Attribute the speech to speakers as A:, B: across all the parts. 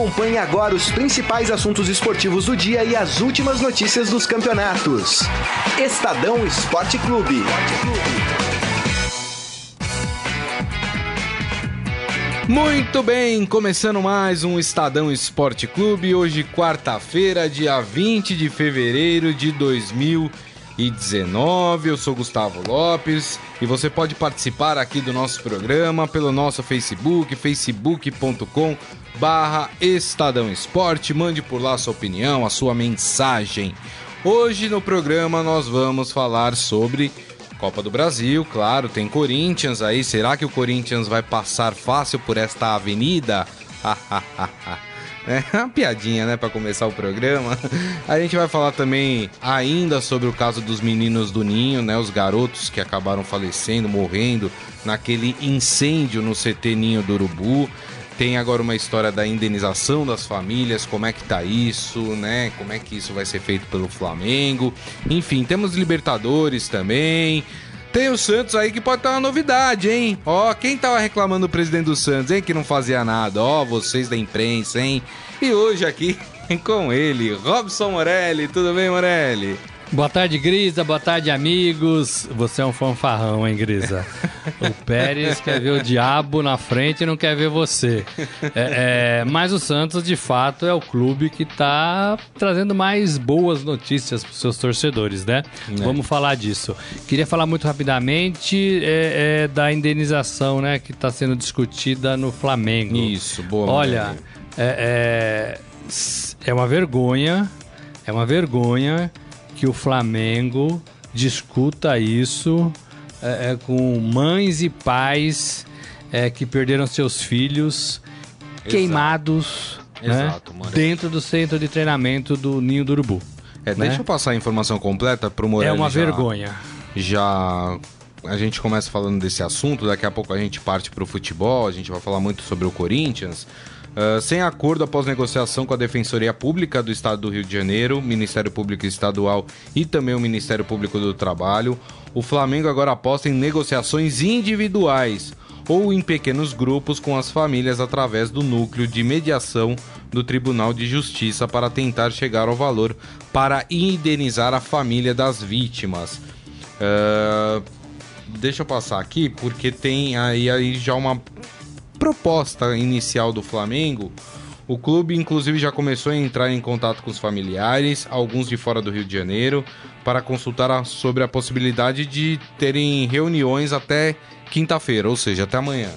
A: Acompanhe agora os principais assuntos esportivos do dia e as últimas notícias dos campeonatos. Estadão Esporte Clube.
B: Muito bem, começando mais um Estadão Esporte Clube, hoje quarta-feira, dia 20 de fevereiro de 2019. Eu sou Gustavo Lopes e você pode participar aqui do nosso programa pelo nosso Facebook, facebook.com barra Estadão Esporte. Mande por lá a sua opinião, a sua mensagem. Hoje no programa nós vamos falar sobre Copa do Brasil, claro, tem Corinthians aí. Será que o Corinthians vai passar fácil por esta avenida? É uma piadinha, né, para começar o programa. A gente vai falar também ainda sobre o caso dos meninos do Ninho, né, os garotos que acabaram falecendo, morrendo naquele incêndio no CT Ninho do Urubu. Tem agora uma história da indenização das famílias, como é que tá isso, né? Como é que isso vai ser feito pelo Flamengo. Enfim, temos Libertadores também. Tem o Santos aí que pode ter uma novidade, hein? Ó, quem tava reclamando do presidente do Santos, hein? Que não fazia nada. Ó, vocês da imprensa, hein? E hoje aqui com ele, Robson Morelli. Tudo bem, Morelli?
C: Boa tarde, Grisa. Boa tarde, amigos. Você é um fanfarrão, hein, Grisa? o Pérez quer ver o diabo na frente e não quer ver você. É, é, mas o Santos, de fato, é o clube que está trazendo mais boas notícias para os seus torcedores, né? É. Vamos falar disso. Queria falar muito rapidamente é, é, da indenização, né, que está sendo discutida no Flamengo.
B: Isso, boa.
C: Olha, é, é uma vergonha. É uma vergonha que o Flamengo discuta isso é, é, com mães e pais é, que perderam seus filhos Exato. queimados né, Exato, dentro do centro de treinamento do Ninho do Urubu.
B: É, né? Deixa eu passar a informação completa para o Morelli.
C: É uma já, vergonha.
B: Já a gente começa falando desse assunto, daqui a pouco a gente parte para o futebol, a gente vai falar muito sobre o Corinthians. Uh, sem acordo após negociação com a Defensoria Pública do Estado do Rio de Janeiro, Ministério Público Estadual e também o Ministério Público do Trabalho, o Flamengo agora aposta em negociações individuais ou em pequenos grupos com as famílias através do núcleo de mediação do Tribunal de Justiça para tentar chegar ao valor para indenizar a família das vítimas. Uh, deixa eu passar aqui porque tem aí, aí já uma proposta inicial do Flamengo, o clube inclusive já começou a entrar em contato com os familiares, alguns de fora do Rio de Janeiro, para consultar sobre a possibilidade de terem reuniões até quinta-feira, ou seja, até amanhã.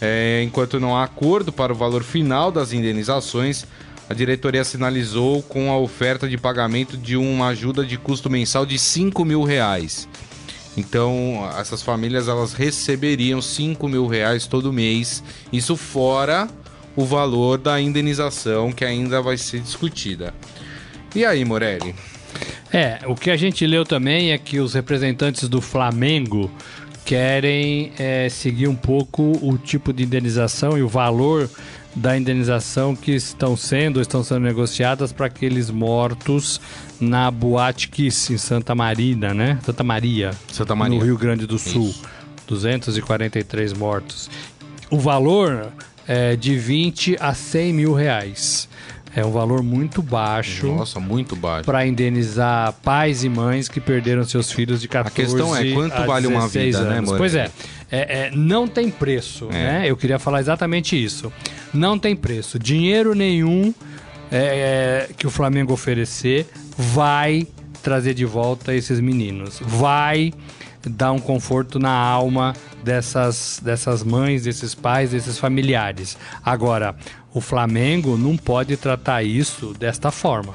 B: É, enquanto não há acordo para o valor final das indenizações, a diretoria sinalizou com a oferta de pagamento de uma ajuda de custo mensal de 5 mil reais. Então, essas famílias elas receberiam 5 mil reais todo mês, isso fora o valor da indenização que ainda vai ser discutida. E aí, Morelli?
C: É, o que a gente leu também é que os representantes do Flamengo querem é, seguir um pouco o tipo de indenização e o valor da indenização que estão sendo estão sendo negociadas para aqueles mortos na Boate Kiss em Santa Marina, né? Santa Maria,
B: Santa Maria.
C: no Rio Grande do Sul. Isso. 243 mortos. O valor é de 20 a 100 mil reais. É um valor muito baixo.
B: Nossa, muito baixo.
C: Para indenizar pais e mães que perderam seus filhos de 14
B: A questão é quanto vale uma vida, né,
C: anos. né, Pois é, é, é, não tem preço, é. né? Eu queria falar exatamente isso. Não tem preço. Dinheiro nenhum é, é, que o Flamengo oferecer vai trazer de volta esses meninos. Vai dar um conforto na alma dessas, dessas mães, desses pais, desses familiares. Agora, o Flamengo não pode tratar isso desta forma.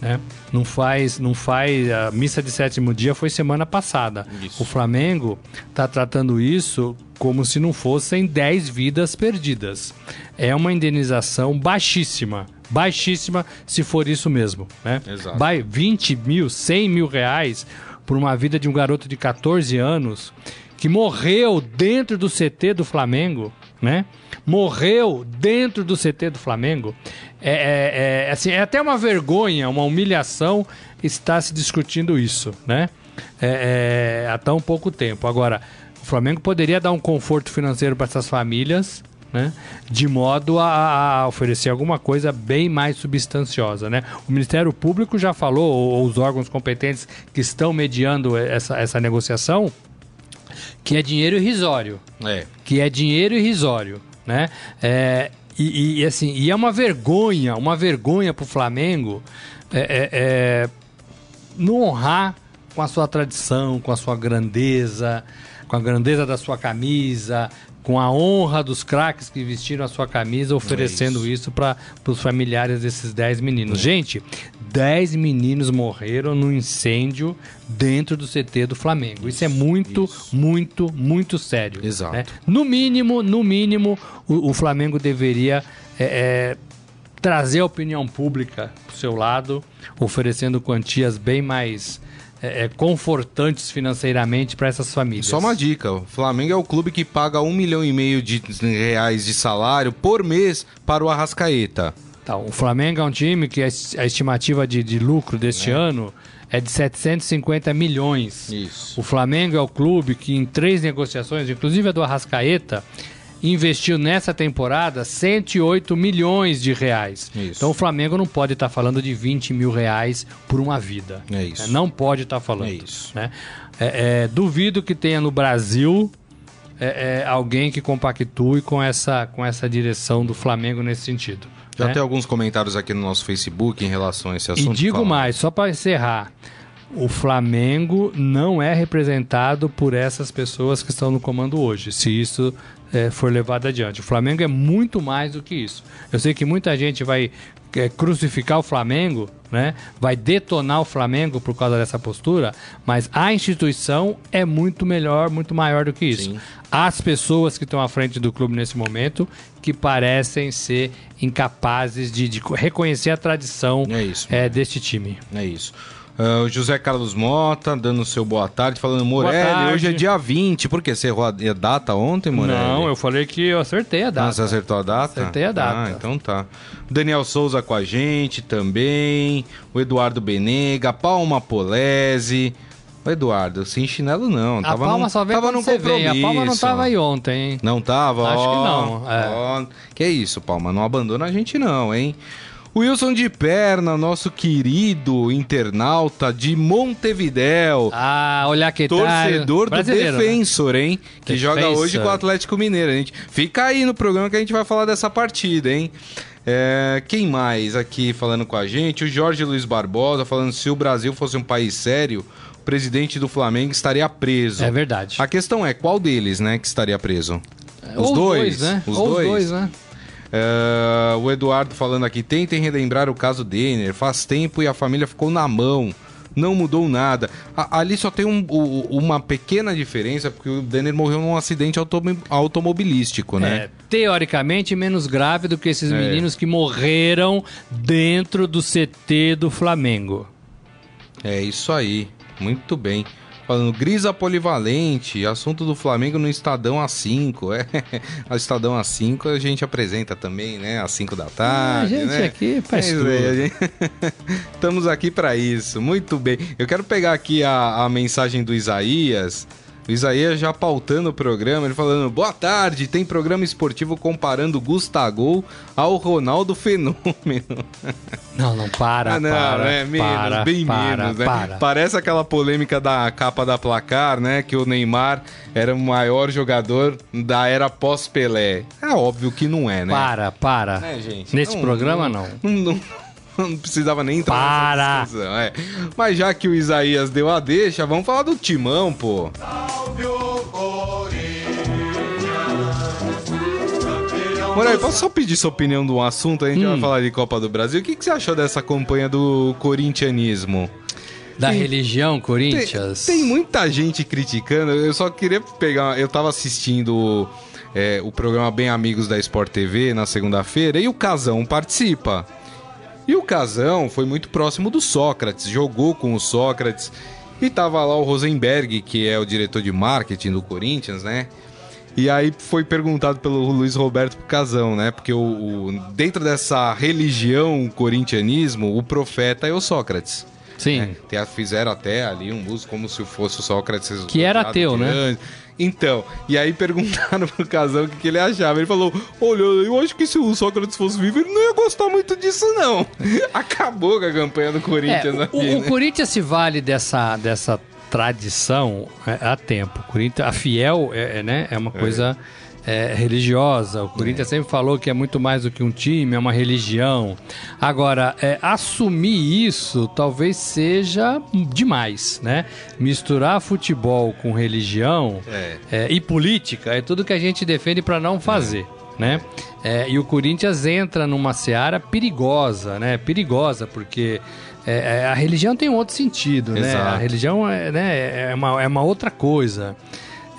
C: Né? Não faz, não faz. A missa de sétimo dia foi semana passada. Isso. O Flamengo está tratando isso como se não fossem 10 vidas perdidas. É uma indenização baixíssima. Baixíssima, se for isso mesmo. Né?
B: Exato.
C: Vai 20 mil, 100 mil reais por uma vida de um garoto de 14 anos que morreu dentro do CT do Flamengo, né? Morreu dentro do CT do Flamengo. É, é, é, assim, é até uma vergonha, uma humilhação estar se discutindo isso, né? É, é, há tão pouco tempo. Agora, o Flamengo poderia dar um conforto financeiro para essas famílias, né? De modo a, a, oferecer alguma coisa bem mais substanciosa, né? O Ministério Público já falou, ou, ou os órgãos competentes que estão mediando essa, essa negociação, que é dinheiro irrisório.
B: É.
C: Que é dinheiro irrisório, né? É, e, e, assim, e é uma vergonha, uma vergonha para o Flamengo é, é, é, não honrar com a sua tradição, com a sua grandeza, com a grandeza da sua camisa, com a honra dos craques que vestiram a sua camisa, oferecendo é isso, isso para os familiares desses 10 meninos. É. Gente, 10 meninos morreram no incêndio dentro do CT do Flamengo. Isso, isso é muito, isso. muito, muito sério.
B: Exato. Né?
C: No mínimo, no mínimo, o, o Flamengo deveria é, é, trazer a opinião pública para o seu lado, oferecendo quantias bem mais é, é, confortantes financeiramente para essas famílias.
B: Só uma dica: o Flamengo é o clube que paga um milhão e meio de reais de salário por mês para o Arrascaeta.
C: Tá, o Flamengo é um time que a estimativa de, de lucro deste é. ano é de 750 milhões.
B: Isso.
C: O Flamengo é o clube que em três negociações, inclusive a do Arrascaeta, investiu nessa temporada 108 milhões de reais. Isso. Então o Flamengo não pode estar tá falando de 20 mil reais por uma vida.
B: É isso.
C: Né? Não pode estar tá falando.
B: É isso.
C: Né? É, é, duvido que tenha no Brasil é, é, alguém que compactue com essa, com essa direção do Flamengo nesse sentido.
B: Já
C: né?
B: tem alguns comentários aqui no nosso Facebook em relação a esse assunto.
C: E digo mais, só para encerrar o Flamengo não é representado por essas pessoas que estão no comando hoje, se isso é, for levado adiante. O Flamengo é muito mais do que isso. Eu sei que muita gente vai é, crucificar o Flamengo, né? vai detonar o Flamengo por causa dessa postura, mas a instituição é muito melhor, muito maior do que isso. Sim. As pessoas que estão à frente do clube nesse momento que parecem ser incapazes de, de reconhecer a tradição
B: é
C: é, deste time.
B: É isso. Uh, o José Carlos Mota, dando seu boa tarde, falando, Morelli, hoje é dia 20. Por quê? Você errou a data ontem, Morelli?
C: Não, eu falei que eu acertei a data. Ah,
B: você acertou a data?
C: Acertei a data.
B: Ah, então tá. Daniel Souza com a gente também. O Eduardo Benega, Palma Polese. O Eduardo, sem chinelo não.
C: A tava palma num, só vem tava num você vem. A palma não tava aí ontem, hein?
B: Não tava?
C: Acho
B: ó,
C: que não. É.
B: Ó, que isso, palma. Não abandona a gente não, hein? Wilson de Perna, nosso querido internauta de Montevidéu.
C: Ah, olha que
B: Torcedor do Defensor, né? hein? Que Defensor. joga hoje com o Atlético Mineiro. A gente fica aí no programa que a gente vai falar dessa partida, hein? É, quem mais aqui falando com a gente? O Jorge Luiz Barbosa falando se o Brasil fosse um país sério, o presidente do Flamengo estaria preso.
C: É verdade.
B: A questão é qual deles, né, que estaria preso?
C: Os dois, dois, né?
B: Os Ou dois,
C: dois né?
B: Uh, o Eduardo falando aqui, tentem relembrar o caso Denner. Faz tempo e a família ficou na mão. Não mudou nada. A, ali só tem um, uma pequena diferença, porque o Denner morreu num acidente automobilístico, né? É,
C: teoricamente menos grave do que esses é. meninos que morreram dentro do CT do Flamengo.
B: É isso aí. Muito bem. Falando, Grisa Polivalente, assunto do Flamengo no Estadão A5. É, o Estadão A5 a gente apresenta também, né? Às 5 da tarde.
C: a gente
B: né?
C: aqui faz é, tudo. É,
B: gente... Estamos aqui para isso. Muito bem. Eu quero pegar aqui a, a mensagem do Isaías. O Isaías já pautando o programa, ele falando: Boa tarde, tem programa esportivo comparando Gustavo ao Ronaldo Fenômeno.
C: Não, não, para, ah, não, para,
B: é menos,
C: para,
B: bem
C: para,
B: menos, né?
C: Para.
B: Parece aquela polêmica da capa da placar, né? Que o Neymar era o maior jogador da era pós-Pelé. É óbvio que não é, né?
C: Para, para.
B: É, gente.
C: Nesse não, programa,
B: não. não, não não precisava nem entrar
C: Para.
B: discussão. É. Mas já que o Isaías deu a deixa, vamos falar do Timão, pô. Moraes, posso só pedir sua opinião de um assunto? A gente hum. vai falar de Copa do Brasil. O que, que você achou dessa campanha do corintianismo?
C: Da tem, religião Corinthians?
B: Tem, tem, muita gente criticando. Eu só queria pegar. Eu tava assistindo é, o programa Bem Amigos da Sport TV na segunda-feira e o Casão participa. E o Casão foi muito próximo do Sócrates, jogou com o Sócrates. E tava lá o Rosenberg, que é o diretor de marketing do Corinthians, né? E aí foi perguntado pelo Luiz Roberto pro Casão, né? Porque o, o, dentro dessa religião corintianismo, o profeta é o Sócrates.
C: Sim.
B: Né? Fizeram até ali um uso como se fosse o Sócrates.
C: Que era ateu, né?
B: Então, e aí perguntaram pro casal o que, que ele achava. Ele falou: Olha, eu acho que se o Sócrates fosse vivo, ele não ia gostar muito disso, não. Acabou com a campanha do Corinthians
C: É,
B: aqui,
C: o, o
B: né?
C: Corinthians se vale dessa, dessa tradição é, há tempo. O Corinthians, a fiel é, é, né, é uma coisa é, religiosa. O Corinthians sempre falou que é muito mais do que um time, é uma religião. Agora, é, assumir isso talvez seja demais, né? Misturar futebol com religião
B: É.
C: é, e política é tudo que a gente defende para não fazer. Né? É, e o Corinthians entra numa seara perigosa, né? Perigosa, porque é, é, a religião tem um outro sentido, né?
B: Exato.
C: A religião é, né, é, uma, é uma outra coisa.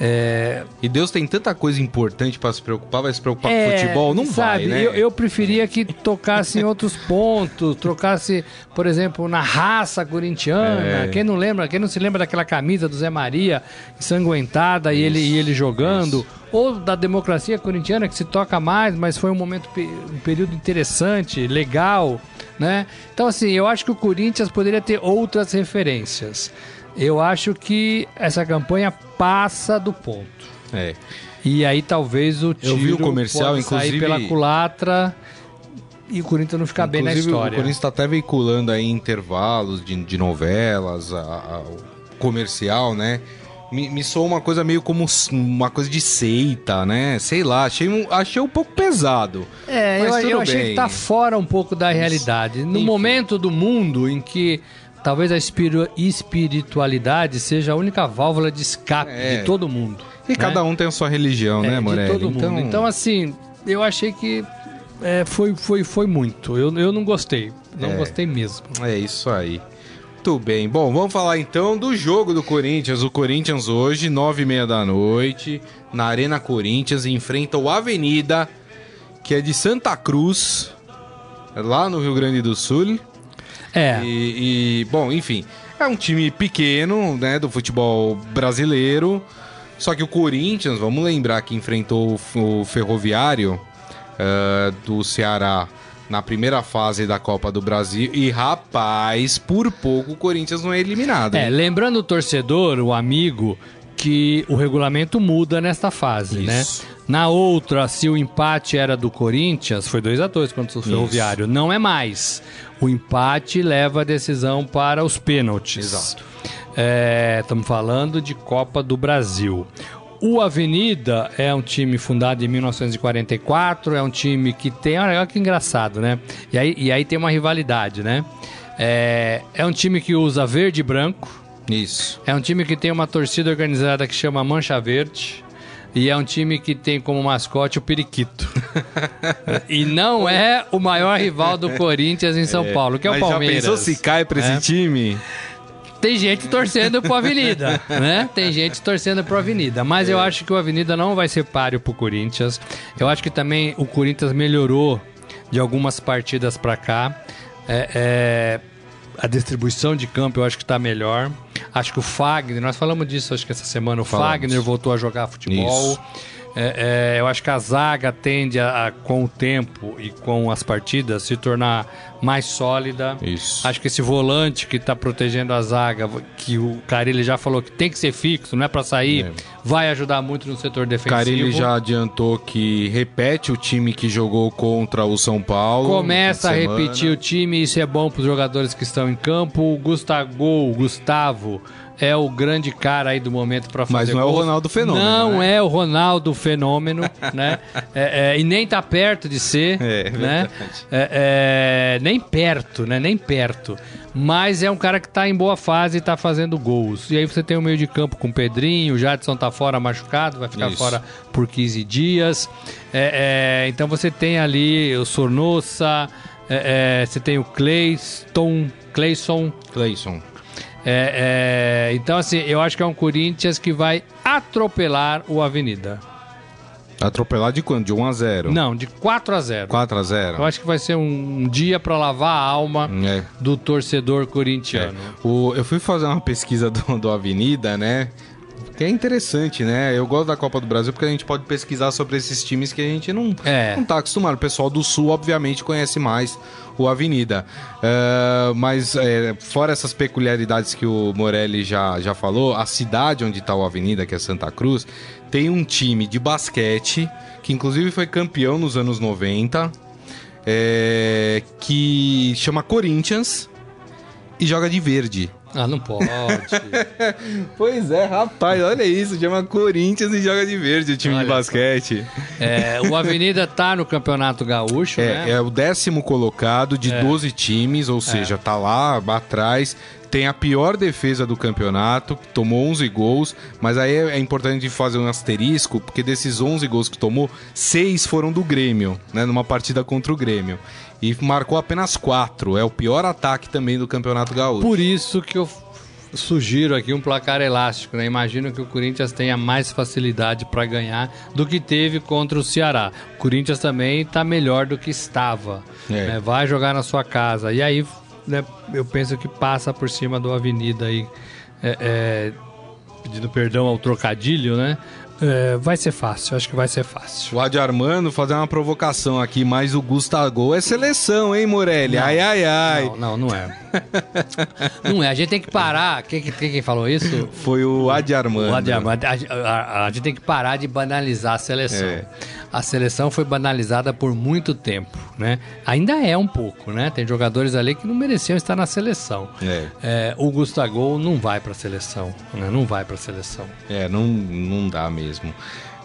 C: É,
B: E Deus tem tanta coisa importante pra se preocupar, vai se preocupar
C: é,
B: com futebol? Não
C: sabe,
B: vai, né?
C: Eu, eu preferia que tocasse em outros pontos, trocasse, por exemplo, na raça corintiana.
B: É.
C: Quem não lembra, quem não se lembra daquela camisa do Zé Maria ensanguentada e ele, e ele jogando, ou da democracia corintiana que se toca mais, mas foi um momento, um período interessante, legal, né? Então assim, eu acho que o Corinthians poderia ter outras referências. Eu acho que essa campanha passa do ponto.
B: É.
C: E aí talvez o tiro
B: Eu vi o comercial, inclusive-
C: pela culatra e o Corinthians não ficar bem na história.
B: O Corinthians tá até veiculando aí intervalos de, de novelas, a- a- o comercial, né? Me, me soou uma coisa meio como uma coisa de seita, né? Sei lá, achei um, achei um pouco pesado.
C: É, eu, eu achei que tá fora um pouco da realidade. No
B: Enfim.
C: momento do mundo em que talvez a espiritualidade seja a única válvula de escape
B: É.
C: de todo mundo.
B: E cada um tem a sua religião,
C: É,
B: né,
C: de
B: Morelli?
C: todo mundo. Então, assim, eu achei que é, foi, foi, foi muito. Eu, eu não gostei. Não
B: É.
C: gostei mesmo.
B: É isso aí. Muito bem. Bom, vamos falar então do jogo do Corinthians. O Corinthians hoje, nove e meia da noite, na Arena Corinthians, enfrenta o Avenida, que é de Santa Cruz, lá no Rio Grande do Sul.
C: É.
B: E, e, bom, enfim, é um time pequeno, né, do futebol brasileiro. Só que o Corinthians, vamos lembrar que enfrentou o Ferroviário eh, do Ceará na primeira fase da Copa do Brasil. E rapaz, por pouco o Corinthians não é eliminado.
C: É,
B: hein?
C: lembrando o torcedor, o amigo, que o regulamento muda nesta fase, né?
B: Isso.
C: Na outra, se o empate era do Corinthians, foi 2 a 2 contra o Ferroviário. Não é mais. O empate leva a decisão para os pênaltis.
B: Exato.
C: Estamos falando de Copa do Brasil. O Avenida é um time fundado em 1944, é um time que tem. Olha que engraçado, né? E aí, e aí tem uma rivalidade, né? É, é um time que usa verde e branco.
B: Isso.
C: É um time que tem uma torcida organizada que chama Mancha Verde. E é um time que tem como mascote o Periquito. e não é o maior rival do Corinthians em São Paulo, que é o
B: Mas
C: Palmeiras.
B: já pensou se cai pra esse
C: É.
B: time?
C: Tem gente torcendo pro Avenida, né? Tem gente torcendo pro Avenida. Mas eu acho que o Avenida não vai ser páreo pro Corinthians. Eu acho que também o Corinthians melhorou de algumas partidas pra cá. É, é, a distribuição de campo eu acho que tá melhor. Acho que o Fagner, nós falamos disso acho que essa semana, o
B: Falamos.
C: Fagner voltou a jogar futebol.
B: Isso.
C: É, é, eu acho que a zaga tende a, a, com o tempo e com as partidas, se tornar mais sólida.
B: Isso.
C: Acho que esse volante que tá protegendo a zaga, que o Carilli já falou que tem que ser fixo, não é pra sair,
B: É.
C: vai ajudar muito no setor defensivo.
B: Carilli já adiantou que repete o time que jogou contra o São Paulo.
C: Começa a repetir o time, isso é bom para os jogadores que estão em campo. O Gustavo, o Gustavo, é o grande cara aí do momento para fazer
B: Mas não é o. Ronaldo Fenômeno,
C: Não
B: né?
C: é o Ronaldo Fenômeno, né? É, é, e nem tá perto de ser,
B: É,
C: né? É, é, nem perto, né? Nem perto. Mas é um cara que tá em boa fase e tá fazendo gols. E aí você tem o meio de campo com o Pedrinho, o Jadson tá fora machucado, vai ficar
B: Isso.
C: fora por 15 dias. É, então você tem ali o Sornossa, é, você tem o Cleiston, Cleison.
B: Cleison.
C: É, é, então, assim, eu acho que é um Corinthians que vai atropelar o Avenida.
B: Atropelar de quanto? De 1 a 0
C: Não, de 4 a 0
B: 4 a 0
C: Eu acho que vai ser um dia pra lavar a alma
B: É.
C: do torcedor corintiano.
B: O, eu fui fazer uma pesquisa do, do Avenida, né? Que é interessante, né? Eu gosto da Copa do Brasil porque a gente pode pesquisar sobre esses times que a gente não,
C: É.
B: não tá acostumado. O pessoal do Sul, obviamente, conhece mais o Avenida. É, mas, é, fora essas peculiaridades que o Morelli já, já falou, a cidade onde tá o Avenida, que é Santa Cruz, tem um time de basquete, que inclusive foi campeão nos anos 90, é, que chama Corinthians e joga de verde.
C: Ah, não pode.
B: Pois é, rapaz, olha isso, chama Corinthians e joga de verde o time de
C: Olha só.
B: basquete.
C: É, o Avenida tá no Campeonato Gaúcho, né?
B: É, é o décimo colocado de
C: É.
B: 12 times, ou seja, tá lá atrás. Tem a pior defesa do campeonato, tomou 11 gols, mas aí é é importante fazer um asterisco, porque desses 11 gols que tomou, seis foram do Grêmio, né, numa partida contra o Grêmio. E marcou apenas quatro, é o pior ataque também do Campeonato Gaúcho.
C: Por isso que eu sugiro aqui um placar elástico, né? Imagino que o Corinthians tenha mais facilidade para ganhar do que teve contra o Ceará. O Corinthians também tá melhor do que estava.
B: É.
C: né? Vai jogar na sua casa. E aí, né, eu penso que passa por cima do Avenida aí. é, é, pedindo perdão ao trocadilho, né? É, vai ser fácil, acho que vai ser fácil.
B: O Adi Armando fazer uma provocação aqui, mas o Gustavo é seleção, hein, Morelli? Ai, ai, ai.
C: Não, não, não é. não é, a gente tem que parar. Quem, quem, quem falou isso?
B: Foi o Adi Armando.
C: O Adiamante, a, a- a gente tem que parar de banalizar a seleção.
B: É.
C: A seleção foi banalizada por muito tempo, né? Ainda é um pouco, né? Tem jogadores ali que não mereciam estar na seleção.
B: É.
C: É, o Gustavo não vai para a seleção, né? Não vai para a seleção.
B: É, não, não dá mesmo.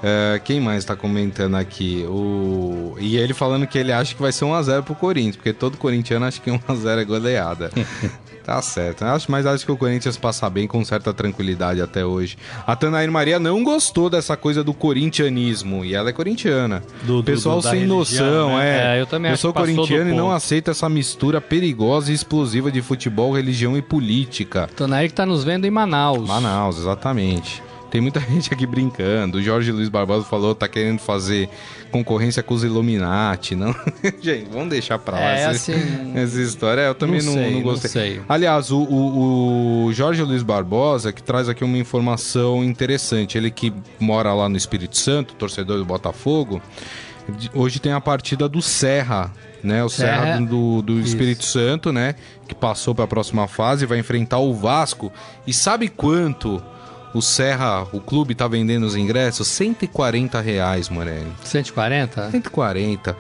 B: É, quem mais tá comentando aqui? O... E ele falando que ele acha que vai ser 1x0 pro Corinthians, porque todo corintiano acha que 1x0 é goleada. tá certo. Acho, mas acho que o Corinthians passa bem com certa tranquilidade até hoje. A Tanair Maria não gostou dessa coisa do corintianismo, e ela é corintiana.
C: Do- do-
B: Pessoal
C: do-
B: sem
C: religião,
B: noção,
C: né?
B: é.
C: É, eu também
B: Eu
C: acho
B: sou corintiano e não aceito essa mistura perigosa e explosiva de futebol, religião e política.
C: Tonair que tá nos vendo em Manaus.
B: Manaus, exatamente. Tem muita gente aqui brincando. O Jorge Luiz Barbosa falou tá querendo fazer concorrência com os Illuminati, não? gente, vamos deixar pra lá
C: É,
B: essa,
C: assim,
B: essa história. Eu também
C: não
B: não,
C: sei,
B: não
C: não
B: gostei.
C: sei.
B: Aliás, o, o- o Jorge Luiz Barbosa que traz aqui uma informação interessante. Ele que mora lá no Espírito Santo, torcedor do Botafogo. Hoje tem a partida do Serra, né? O Serra,
C: Serra.
B: do, do
C: Isso.
B: Espírito Santo, né? Que passou para a próxima fase, vai enfrentar o Vasco. E sabe quanto o Serra, o clube, tá vendendo os ingressos? 140 reais, Morelli.
C: 140?
B: 140.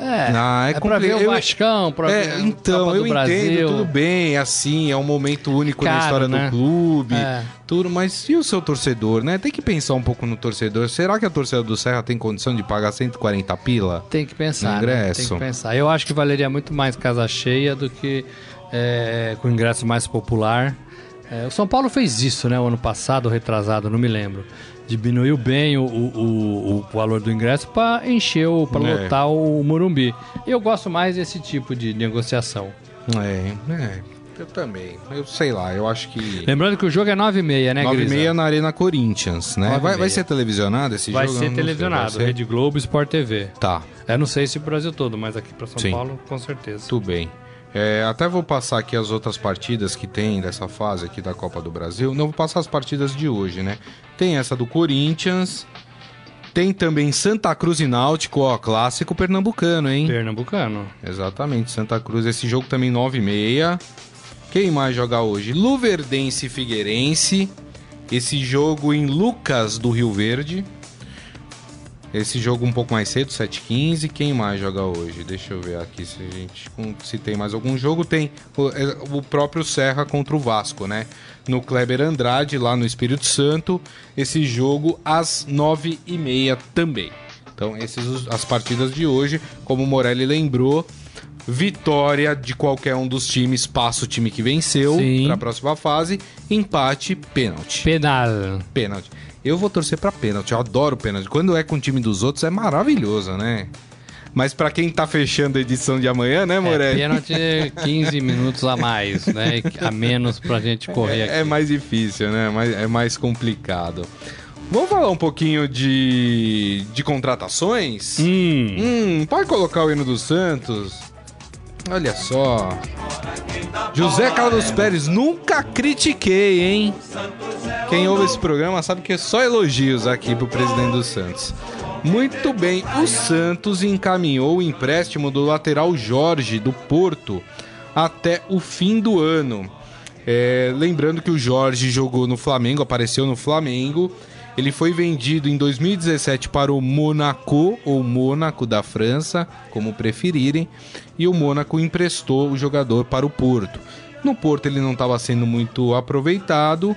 C: É,
B: Ah, é
C: é, pra ver o Vascão, pra ver
B: É,
C: a
B: então,
C: Copa
B: eu
C: do
B: entendo,
C: Brasil.
B: tudo bem, assim, é um momento único na
C: Caro,
B: história
C: né?
B: do clube,
C: É.
B: tudo, mas e o seu torcedor, né? Tem que pensar um pouco no torcedor. Será que a torcida do Serra tem condição de pagar 140 pila?
C: Tem que pensar,
B: No
C: né?
B: ingresso.
C: Tem que pensar. Eu acho que valeria muito mais casa cheia do que é, com ingresso mais popular. É, o São Paulo fez isso, né? O ano passado, retrasado, não me lembro. Diminuiu bem o, o, o- valor do ingresso para encher, o- pra
B: É.
C: lotar o Morumbi. Eu gosto mais desse tipo de negociação.
B: É, é, eu também. Eu sei lá, eu acho que...
C: Lembrando que o jogo é 9h30, né,
B: 9 e
C: Grisa?
B: meia na Arena Corinthians, né?
C: E
B: Vai, vai ser televisionado esse
C: Vai
B: jogo?
C: Ser
B: sei,
C: televisionado,
B: vai ser?
C: Rede Globo, Sport TV.
B: Tá,
C: Eu não sei se o Brasil todo, mas aqui para São
B: Sim.
C: Paulo, com certeza.
B: Tudo bem. É, até vou passar aqui as outras partidas que tem dessa fase aqui da Copa do Brasil. Não vou passar as partidas de hoje, né? Tem essa do Corinthians. Tem também Santa Cruz e Náutico, ó, clássico pernambucano, hein?
C: Pernambucano.
B: Exatamente, Santa Cruz. Esse jogo também 9 e meia. Quem mais joga hoje? Luverdense e Figueirense. Esse jogo em Lucas do Rio Verde. Esse jogo um pouco mais cedo, 7h15. Quem mais joga hoje? Deixa eu ver aqui se a gente se tem mais algum jogo. Tem o, é, o próprio Serra contra o Vasco, né? No Kleber Andrade, lá no Espírito Santo. Esse jogo às 9h30 também. Então, essas as partidas de hoje. Como o Morelli lembrou, vitória de qualquer um dos times passa o time que venceu para a próxima fase. Empate, pênalti.
C: Penal.
B: Pênalti. Eu vou torcer pra pênalti, eu adoro pênalti. Quando é com o time dos outros é maravilhoso, né? Mas pra quem tá fechando a edição de amanhã, né,
C: É,
B: Morelli?
C: pênalti 15 minutos a mais, né? A menos pra gente correr aqui.
B: É, é mais difícil, né? É mais complicado. Vamos falar um pouquinho de, de contratações?
C: Hum,
B: Hum, pode colocar o hino do Santos? Olha só. José Carlos Pérez, nunca critiquei, hein? Quem ouve esse programa sabe que é só elogios aqui pro presidente do Santos. Muito bem, o Santos encaminhou o empréstimo do lateral Jorge do Porto até o fim do ano. É, lembrando que o Jorge jogou no Flamengo, apareceu no Flamengo. Ele foi vendido em 2017 para o Monaco, ou Mônaco da França, como preferirem, e o Mônaco emprestou o jogador para o Porto. No Porto ele não estava sendo muito aproveitado.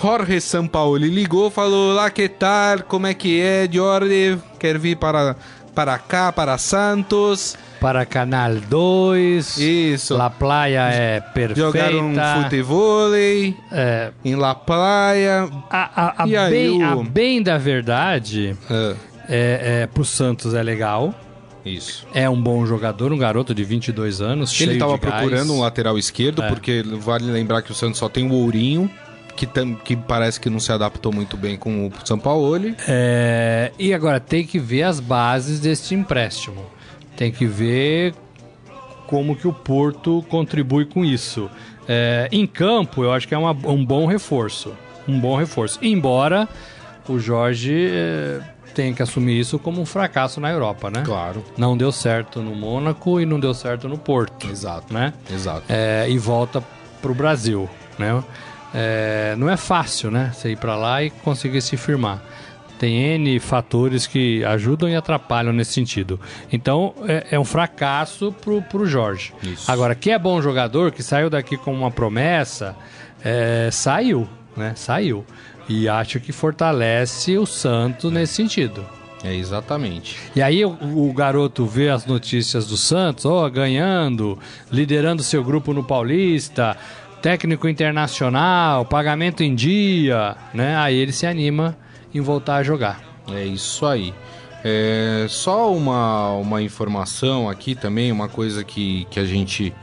B: Jorge Sampaoli ligou, falou: Lá que tal? Como é que é, Jorge? Quer vir para, para cá, para Santos?
C: Para Canal 2.
B: Isso.
C: La Playa é perfeita.
B: Jogaram futebol
C: É,
B: em La Playa.
C: a, a, a
B: E
C: bem, a
B: o-
C: bem da verdade,
B: Ah,
C: é, é, pro Santos é legal.
B: isso.
C: É um bom jogador, um garoto de 22 anos, cheio
B: Ele estava procurando um lateral esquerdo,
C: É.
B: porque vale lembrar que o Santos só tem o Ourinho, que, tam, que parece que não se adaptou muito bem com o Sampaoli.
C: É, e agora tem que ver as bases deste empréstimo. Tem que ver como que o Porto contribui com isso. É, em campo, eu acho que é uma- um bom reforço. Um bom reforço. Embora o Jorge é, tenha que assumir isso como um fracasso na Europa, né?
B: Claro.
C: Não deu certo no Mônaco e não deu certo no Porto,
B: Exato.
C: né?
B: Exato.
C: É, e volta pro Brasil, né? É, não é fácil, né? Você ir para lá e conseguir se firmar. Tem N fatores que ajudam e atrapalham nesse sentido. Então, é, é um fracasso pro, pro Jorge.
B: Isso.
C: Agora, que é bom jogador, que saiu daqui com uma promessa, é, saiu, né? Saiu. E acho que fortalece o Santos nesse sentido.
B: É exatamente.
C: E aí o, o garoto vê as notícias do Santos, ó, ganhando, liderando seu grupo no Paulista, técnico internacional, pagamento em dia, né? Aí ele se anima em voltar a jogar.
B: É isso aí. É, só uma, uma informação aqui também, uma coisa que, que a gente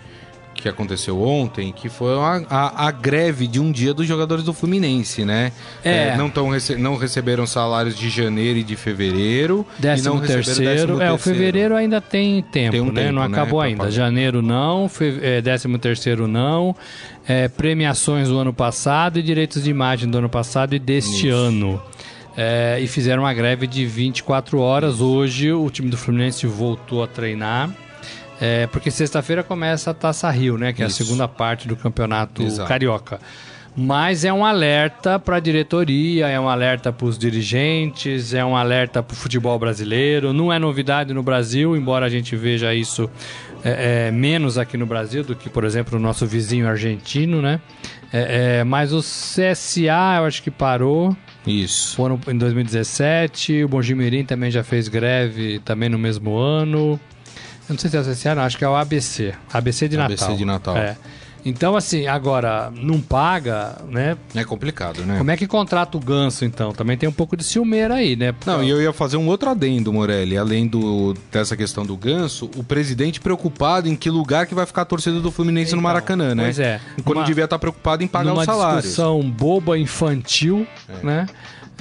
B: que aconteceu ontem, que foi a, a, a greve de um dia dos jogadores do Fluminense, né?
C: É.
B: não, tão rece não receberam salários de janeiro e de fevereiro. e
C: Décimo
B: não receberam
C: terceiro,
B: décimo
C: é, o
B: terceiro.
C: fevereiro ainda tem tempo,
B: Tem um
C: né?
B: tempo,
C: não
B: né,
C: acabou ainda. Janeiro não, é, décimo terceiro não, é, premiações do ano passado e direitos de imagem do ano passado e deste
B: Isso.
C: ano. É, e fizeram uma greve de 24 horas. Hoje o time do Fluminense voltou a treinar. É, porque sexta-feira começa a Taça Rio, né? Que é a
B: Isso.
C: segunda parte do campeonato
B: Exato.
C: carioca. Mas é um alerta para a diretoria, é um alerta para os dirigentes, é um alerta para o futebol brasileiro. Não é novidade no Brasil, embora a gente veja isso é, é, menos aqui no Brasil do que, por exemplo, o nosso vizinho argentino, né? É, é, mas o CSA, eu acho que parou.
B: Isso.
C: Foram em 2017. O Bongimirim também já fez greve também no mesmo ano. Eu não sei se é o CSA, não. Acho que é o ABC. ABC de Natal.
B: ABC de Natal.
C: É. Então, assim, agora, não paga, né?
B: É complicado, né?
C: Como é que contrata o ganso, então? Também tem um pouco de ciumeira aí, né?
B: Não, e eu ia fazer um outro adendo, Morelli. Além do, dessa questão do ganso, o presidente preocupado em que lugar que vai ficar a torcida do Fluminense no
C: Então,
B: Maracanã, né?
C: pois é.
B: Quando
C: Uma-
B: devia estar preocupado em pagar
C: numa
B: os salários.
C: discussão boba, infantil, né?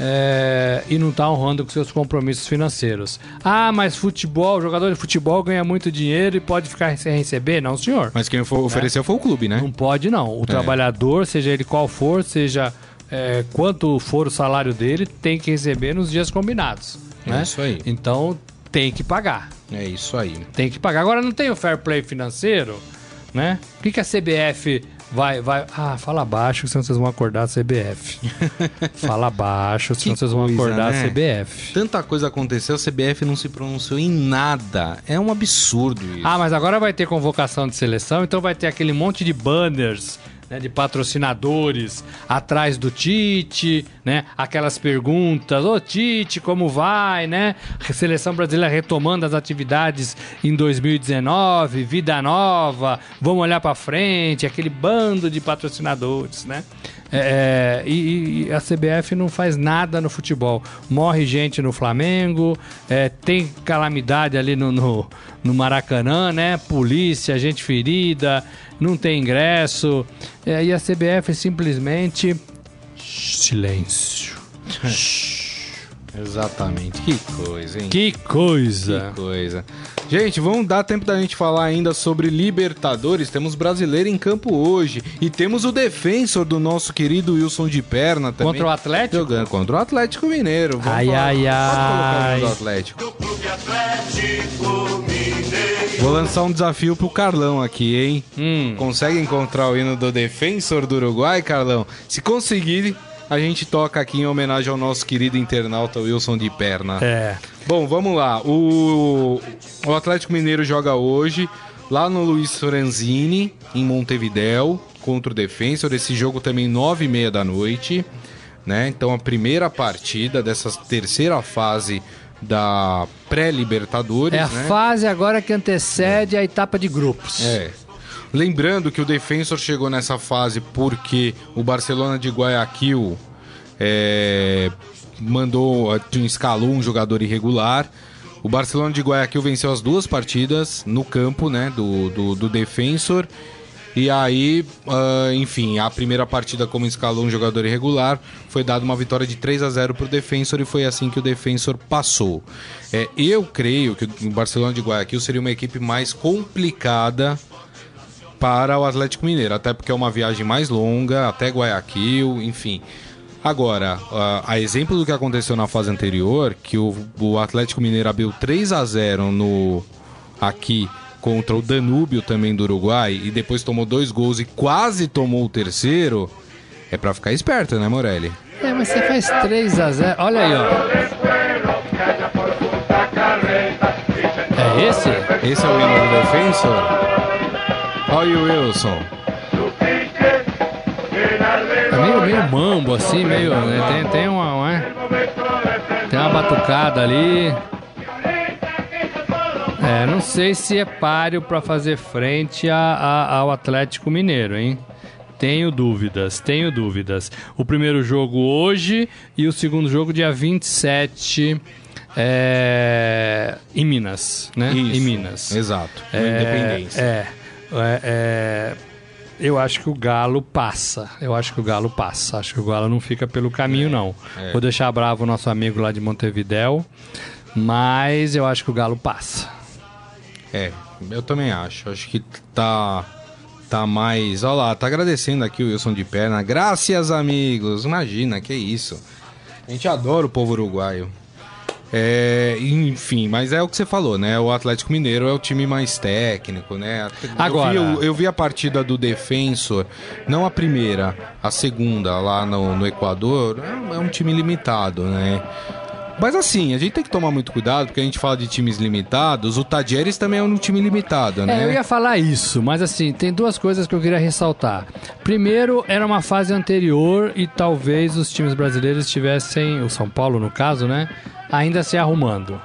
C: É, e não tá honrando com seus compromissos financeiros. Ah, mas futebol, jogador de futebol ganha muito dinheiro e pode ficar sem receber? Não, senhor.
B: Mas quem foi- ofereceu foi o clube, né?
C: Não pode, não. O trabalhador, seja ele qual for, seja é, quanto for o salário dele, tem que receber nos dias combinados.
B: É
C: né?
B: isso aí.
C: Então tem que pagar.
B: É isso aí.
C: Tem que pagar. Agora não tem o fair play financeiro, né? O que, que a CBF vai, vai. Ah, fala baixo, senão vocês vão acordar a CBF. fala baixo, senão
B: Que
C: vocês vão
B: coisa,
C: acordar
B: né?
C: a CBF.
B: Tanta coisa aconteceu, a CBF não se pronunciou em nada. É um absurdo isso.
C: Ah, mas agora vai ter convocação de seleção, então vai ter aquele monte de banners. Né, de patrocinadores atrás do Tite, né? Aquelas perguntas, ô Tite, como vai, né? Seleção brasileira retomando as atividades em 2019, vida nova, vamos olhar pra frente, aquele bando de patrocinadores, né? É, e, e a CBF não faz nada no futebol. Morre gente no Flamengo, é, tem calamidade ali no, no, no Maracanã, né? Polícia, gente ferida, não tem ingresso. É, e a CBF simplesmente. Silêncio.
B: Exatamente. Que coisa, hein?
C: Que coisa.
B: Que coisa. Gente, vamos dar tempo da gente falar ainda sobre Libertadores. Temos brasileiro em campo hoje. E temos o defensor do nosso querido Wilson de Perna também.
C: Contra o Atlético?
B: Jogando contra o Atlético Mineiro.
C: Vamos ai, falar. ai, ai.
B: Do Atlético. Do Clube Atlético Mineiro. Vou lançar um desafio pro Carlão aqui, hein? Hum. Consegue encontrar o hino do defensor do Uruguai, Carlão? Se conseguir, a gente toca aqui em homenagem ao nosso querido internauta Wilson de Perna.
C: É.
B: Bom, vamos lá. O, o Atlético Mineiro joga hoje lá no Luiz Franzini, em Montevidéu, contra o Defensor. Esse jogo também nove e meia da noite. Né? Então a primeira partida dessa terceira fase da pré-Libertadores.
C: É a
B: né?
C: fase agora que antecede a etapa de grupos.
B: É. Lembrando que o Defensor chegou nessa fase porque o Barcelona de Guayaquil é, mandou, escalou um jogador irregular. O Barcelona de Guayaquil venceu as duas partidas no campo né, do, do, do Defensor. E aí, uh, enfim, a primeira partida, como escalou um jogador irregular, foi dada uma vitória de 3 a 0 para o Defensor e foi assim que o Defensor passou. É, eu creio que o Barcelona de Guayaquil seria uma equipe mais complicada para o Atlético Mineiro, até porque é uma viagem mais longa, até Guayaquil, enfim. Agora, a, exemplo do que aconteceu na fase anterior, que o, o Atlético Mineiro abriu 3 a 0 no aqui contra o Danúbio também do Uruguai e depois tomou dois gols e quase tomou o terceiro, é para ficar esperto, né, Morelli?
C: É, mas você faz 3 a 0. Olha aí, ó. É esse?
B: Esse é o hino do defensor? Olha o Wilson.
C: Tá meio, meio mambo, assim, meio. Né? Tem, tem uma. Né? Tem uma batucada ali. É, não sei se é páreo para fazer frente a, a, ao Atlético Mineiro, hein? Tenho dúvidas, tenho dúvidas. O primeiro jogo hoje e o segundo jogo dia 27 é, em Minas, né?
B: Isso,
C: em Minas.
B: Exato.
C: É, Independência. É. É, é, eu acho que o Galo passa. Eu acho que o Galo passa. Acho que o Galo não fica pelo caminho, é, não. É. Vou deixar bravo o nosso amigo lá de Montevidéu. Mas eu acho que o Galo passa.
B: É, eu também acho. Acho que tá. Tá mais. Olha lá, tá agradecendo aqui o Wilson de perna. Graças, amigos. Imagina, que isso. A gente adora o povo uruguaio. É, enfim, mas é o que você falou, né? O Atlético Mineiro é o time mais técnico, né?
C: Agora,
B: eu vi, eu, eu vi a partida do Defensor, não a primeira, a segunda lá no, no Equador. É, é um time limitado, né? Mas assim, a gente tem que tomar muito cuidado, porque a gente fala de times limitados, o Tadieres também é um time limitado, né?
C: É, eu ia falar isso, mas assim, tem duas coisas que eu queria ressaltar. Primeiro, era uma fase anterior e talvez os times brasileiros tivessem, o São Paulo no caso, né? Ainda se arrumando.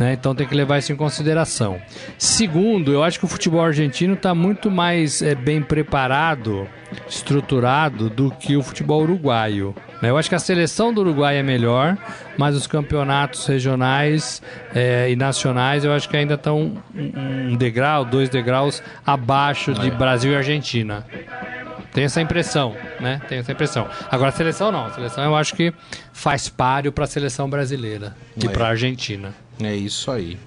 C: Né? Então tem que levar isso em consideração. Segundo, eu acho que o futebol argentino está muito mais é, bem preparado, estruturado do que o futebol uruguaio. Né? Eu acho que a seleção do Uruguai é melhor, mas os campeonatos regionais é, e nacionais eu acho que ainda estão um degrau, dois degraus abaixo de é. Brasil e Argentina. Tem essa impressão, né? Tem essa impressão. Agora a seleção não. A seleção eu acho que faz páreo para a seleção brasileira e é. para a Argentina.
B: É isso aí.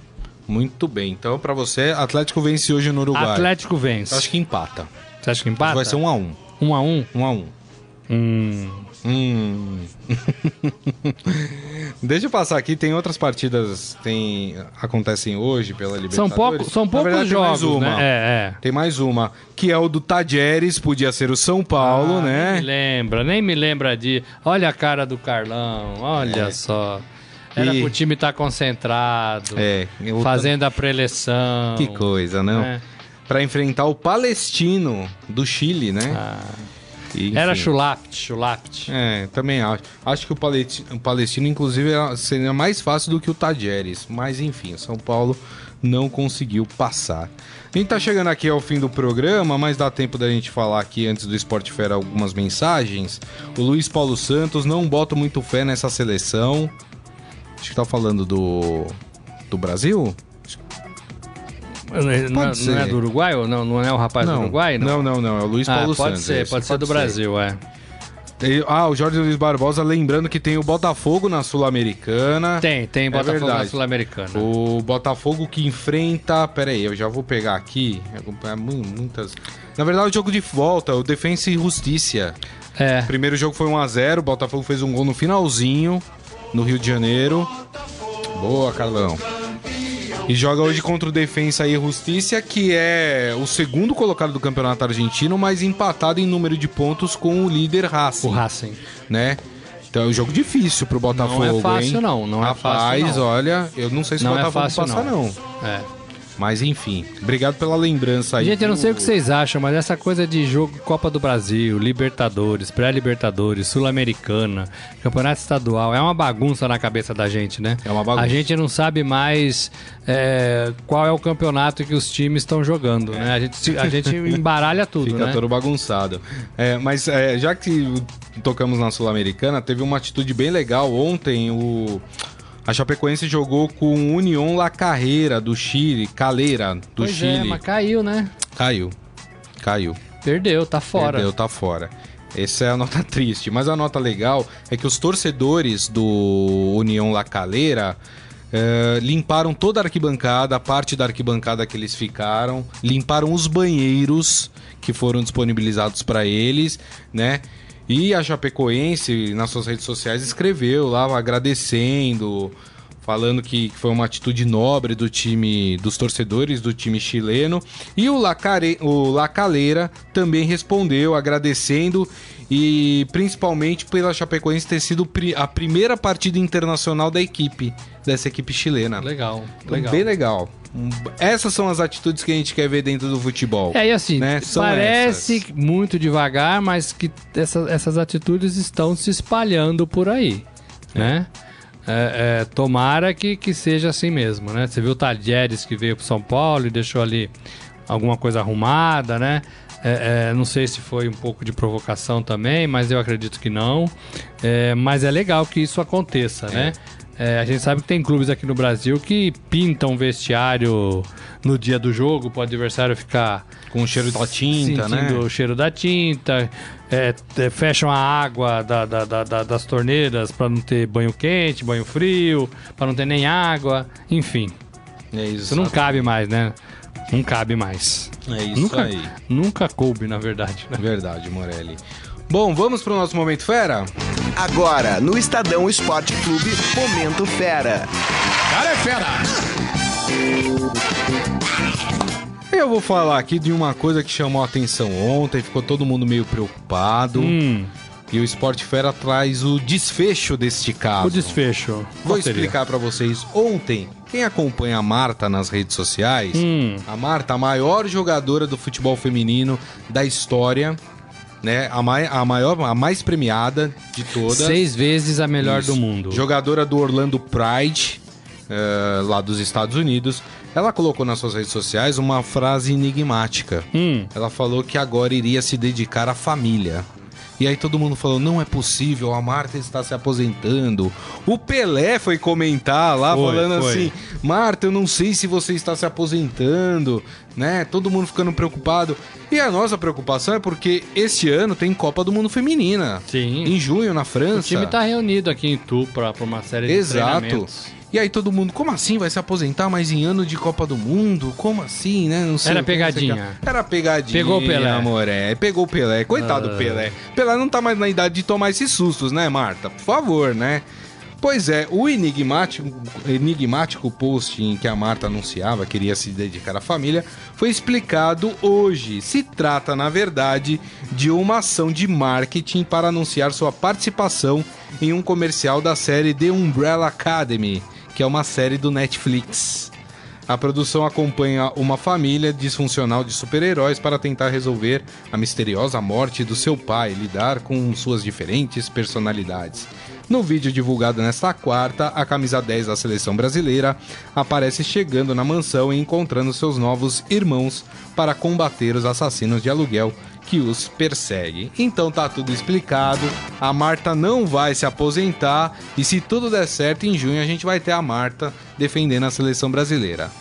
B: Muito bem. Então, para você, Atlético vence hoje no Uruguai.
C: Atlético vence.
B: Acho que empata.
C: Você acha que empata?
B: Vai ser um a um.
C: Um a um?
B: Um a um.
C: Hum.
B: Hum. Deixa eu passar aqui, tem outras partidas tem acontecem hoje pela Libertadores.
C: São, pouco, são poucos verdade, jogos, tem mais uma. Né? É, é.
B: Tem mais uma, que é o do Tadieres, podia ser o São Paulo,
C: ah,
B: né?
C: Nem me lembra, nem me lembra de... Olha a cara do Carlão, olha é. só. Era e... pro time estar tá concentrado,
B: é,
C: fazendo a preleção.
B: Que coisa, não? É. Para enfrentar o Palestino do Chile, né?
C: Ah. E, Era Chulapt, Chulapt.
B: É, também acho. Acho que o Palestino, o Palestino, inclusive, seria mais fácil do que o Tadieres. Mas, enfim, o São Paulo não conseguiu passar. A gente tá chegando aqui ao fim do programa, mas dá tempo da gente falar aqui antes do Esporte Fera algumas mensagens. O Luiz Paulo Santos não bota muito fé nessa seleção. Acho que tá falando do, do Brasil?
C: Não, é, não, é do Uruguai? Ou não, não é o rapaz
B: não,
C: do Uruguai?
B: Não, não, não, não. É o Luiz ah, Paulo
C: pode
B: Santos.
C: Ser, pode, pode ser do Brasil, é.
B: Ah, o Jorge Luiz Barbosa lembrando que tem o Botafogo na Sul-Americana.
C: Tem, tem é Botafogo é na Sul-Americana.
B: O Botafogo que enfrenta. Pera aí, eu já vou pegar aqui. É muitas. Na verdade, o jogo de volta, o Defensa e Justiça. É. O primeiro jogo foi 1x0, o Botafogo fez um gol no finalzinho, no Rio de Janeiro. Boa, Carlão. E joga hoje contra o Defensa e Justiça, que é o segundo colocado do campeonato argentino, mas empatado em número de pontos com o líder Racing.
C: O Racing.
B: Né? Então é um jogo difícil pro Botafogo,
C: Não é fácil,
B: hein?
C: não. Não
B: Rapaz,
C: é fácil,
B: não. olha, eu não sei se
C: não
B: o Botafogo
C: é fácil,
B: passa, não. não.
C: É.
B: Mas enfim, obrigado pela lembrança aí.
C: Gente, eu não sei o que vocês acham, mas essa coisa de jogo Copa do Brasil, Libertadores, Pré-Libertadores, Sul-Americana, Campeonato Estadual, é uma bagunça na cabeça da gente, né?
B: É uma bagunça.
C: A gente não sabe mais é, qual é o campeonato que os times estão jogando, é. né? A gente, a gente embaralha tudo,
B: Fica
C: né?
B: todo bagunçado. É, mas é, já que tocamos na Sul-Americana, teve uma atitude bem legal ontem, o... A Chapecoense jogou com o União La Carreira do Chile, Caleira do
C: pois é,
B: Chile.
C: É, mas caiu, né?
B: Caiu. Caiu.
C: Perdeu, tá fora.
B: Perdeu, tá fora. Essa é a nota triste. Mas a nota legal é que os torcedores do União La Calera uh, limparam toda a arquibancada, a parte da arquibancada que eles ficaram, limparam os banheiros que foram disponibilizados para eles, né? E a Chapecoense, nas suas redes sociais, escreveu lá agradecendo, falando que foi uma atitude nobre do time, dos torcedores do time chileno. E o, Lacare, o Lacaleira também respondeu agradecendo e principalmente pela Chapecoense ter sido a primeira partida internacional da equipe, dessa equipe chilena.
C: Legal,
B: então,
C: legal.
B: Bem legal. Essas são as atitudes que a gente quer ver dentro do futebol.
C: É, e assim, né? parece essas. muito devagar, mas que essa, essas atitudes estão se espalhando por aí, é. né? É, é, tomara que, que seja assim mesmo, né? Você viu o Talheres que veio para São Paulo e deixou ali alguma coisa arrumada, né? É, é, não sei se foi um pouco de provocação também, mas eu acredito que não. É, mas é legal que isso aconteça, né? É, a gente sabe que tem clubes aqui no Brasil que pintam vestiário no dia do jogo para o adversário ficar
B: com o cheiro da tinta, né?
C: o cheiro da tinta, é, é, fecham a água da, da, da, das torneiras para não ter banho quente, banho frio, para não ter nem água, enfim.
B: É isso.
C: Isso não cabe mais, né? Não cabe mais.
B: É isso
C: nunca,
B: aí.
C: Nunca coube, na verdade. Né?
B: Verdade, Morelli. Bom, vamos para o nosso Momento Fera?
A: Agora, no Estadão Esporte Clube, Momento Fera.
B: Cara é fera! Eu vou falar aqui de uma coisa que chamou a atenção ontem, ficou todo mundo meio preocupado.
C: Hum.
B: E o Esporte Fera traz o desfecho deste caso.
C: O desfecho.
B: Vou explicar para vocês. Ontem, quem acompanha a Marta nas redes sociais,
C: hum.
B: a Marta, a maior jogadora do futebol feminino da história, né? A, mai, a maior, a mais premiada de todas.
C: Seis vezes a melhor Isso. do mundo.
B: Jogadora do Orlando Pride, uh, lá dos Estados Unidos. Ela colocou nas suas redes sociais uma frase enigmática.
C: Hum.
B: Ela falou que agora iria se dedicar à família. E aí todo mundo falou: não é possível, a Marta está se aposentando. O Pelé foi comentar lá, foi, falando foi. assim: Marta, eu não sei se você está se aposentando, né? Todo mundo ficando preocupado. E a nossa preocupação é porque este ano tem Copa do Mundo Feminina.
C: Sim.
B: Em junho, na França. O
C: time está reunido aqui em Tu para uma série de
B: Exato. E aí todo mundo, como assim vai se aposentar mais em ano de Copa do Mundo? Como assim, né? Não sei.
C: Era pegadinha.
B: Era pegadinha.
C: Pegou o Pelé.
B: Amor, é. Pegou o Pelé. Coitado do uh... Pelé. Pelé não tá mais na idade de tomar esses sustos, né, Marta? Por favor, né? Pois é, o enigmático, enigmático post em que a Marta anunciava que iria se dedicar à família foi explicado hoje. Se trata, na verdade, de uma ação de marketing para anunciar sua participação em um comercial da série The Umbrella Academy, que é uma série do Netflix. A produção acompanha uma família disfuncional de super-heróis para tentar resolver a misteriosa morte do seu pai e lidar com suas diferentes personalidades. No vídeo divulgado nesta quarta, a camisa 10 da seleção brasileira aparece chegando na mansão e encontrando seus novos irmãos para combater os assassinos de aluguel que os persegue. Então tá tudo explicado. A Marta não vai se aposentar e se tudo der certo em junho a gente vai ter a Marta defendendo a seleção brasileira.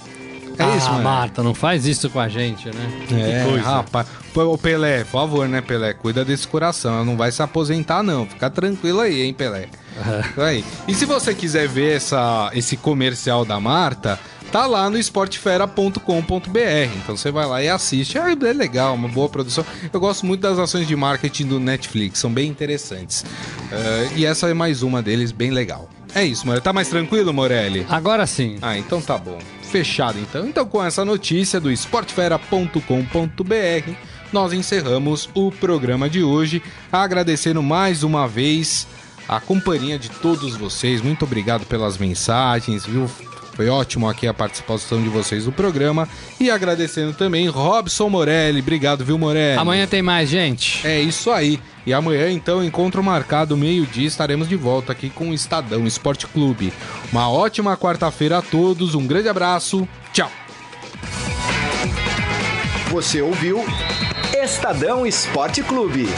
C: É ah, isso, mano. Marta, não faz isso com a gente, né?
B: É, que coisa. rapaz. Ô, Pelé, por favor, né, Pelé? Cuida desse coração. Ela não vai se aposentar, não. Fica tranquilo aí, hein, Pelé. Uhum. Aí. E se você quiser ver essa, esse comercial da Marta, tá lá no esportefera.com.br. Então você vai lá e assiste. Ah, é legal, uma boa produção. Eu gosto muito das ações de marketing do Netflix, são bem interessantes. Uh, e essa é mais uma deles, bem legal. É isso, Morelli. Tá mais tranquilo, Morelli?
C: Agora sim.
B: Ah, então tá bom. Fechado então. Então com essa notícia do esportefera.com.br, nós encerramos o programa de hoje, agradecendo mais uma vez a companhia de todos vocês. Muito obrigado pelas mensagens, viu? Foi ótimo aqui a participação de vocês no programa. E agradecendo também Robson Morelli. Obrigado, viu, Morelli?
C: Amanhã tem mais, gente.
B: É isso aí. E amanhã, então, encontro marcado, meio-dia, estaremos de volta aqui com o Estadão Esporte Clube. Uma ótima quarta-feira a todos, um grande abraço, tchau.
A: Você ouviu Estadão Esporte Clube.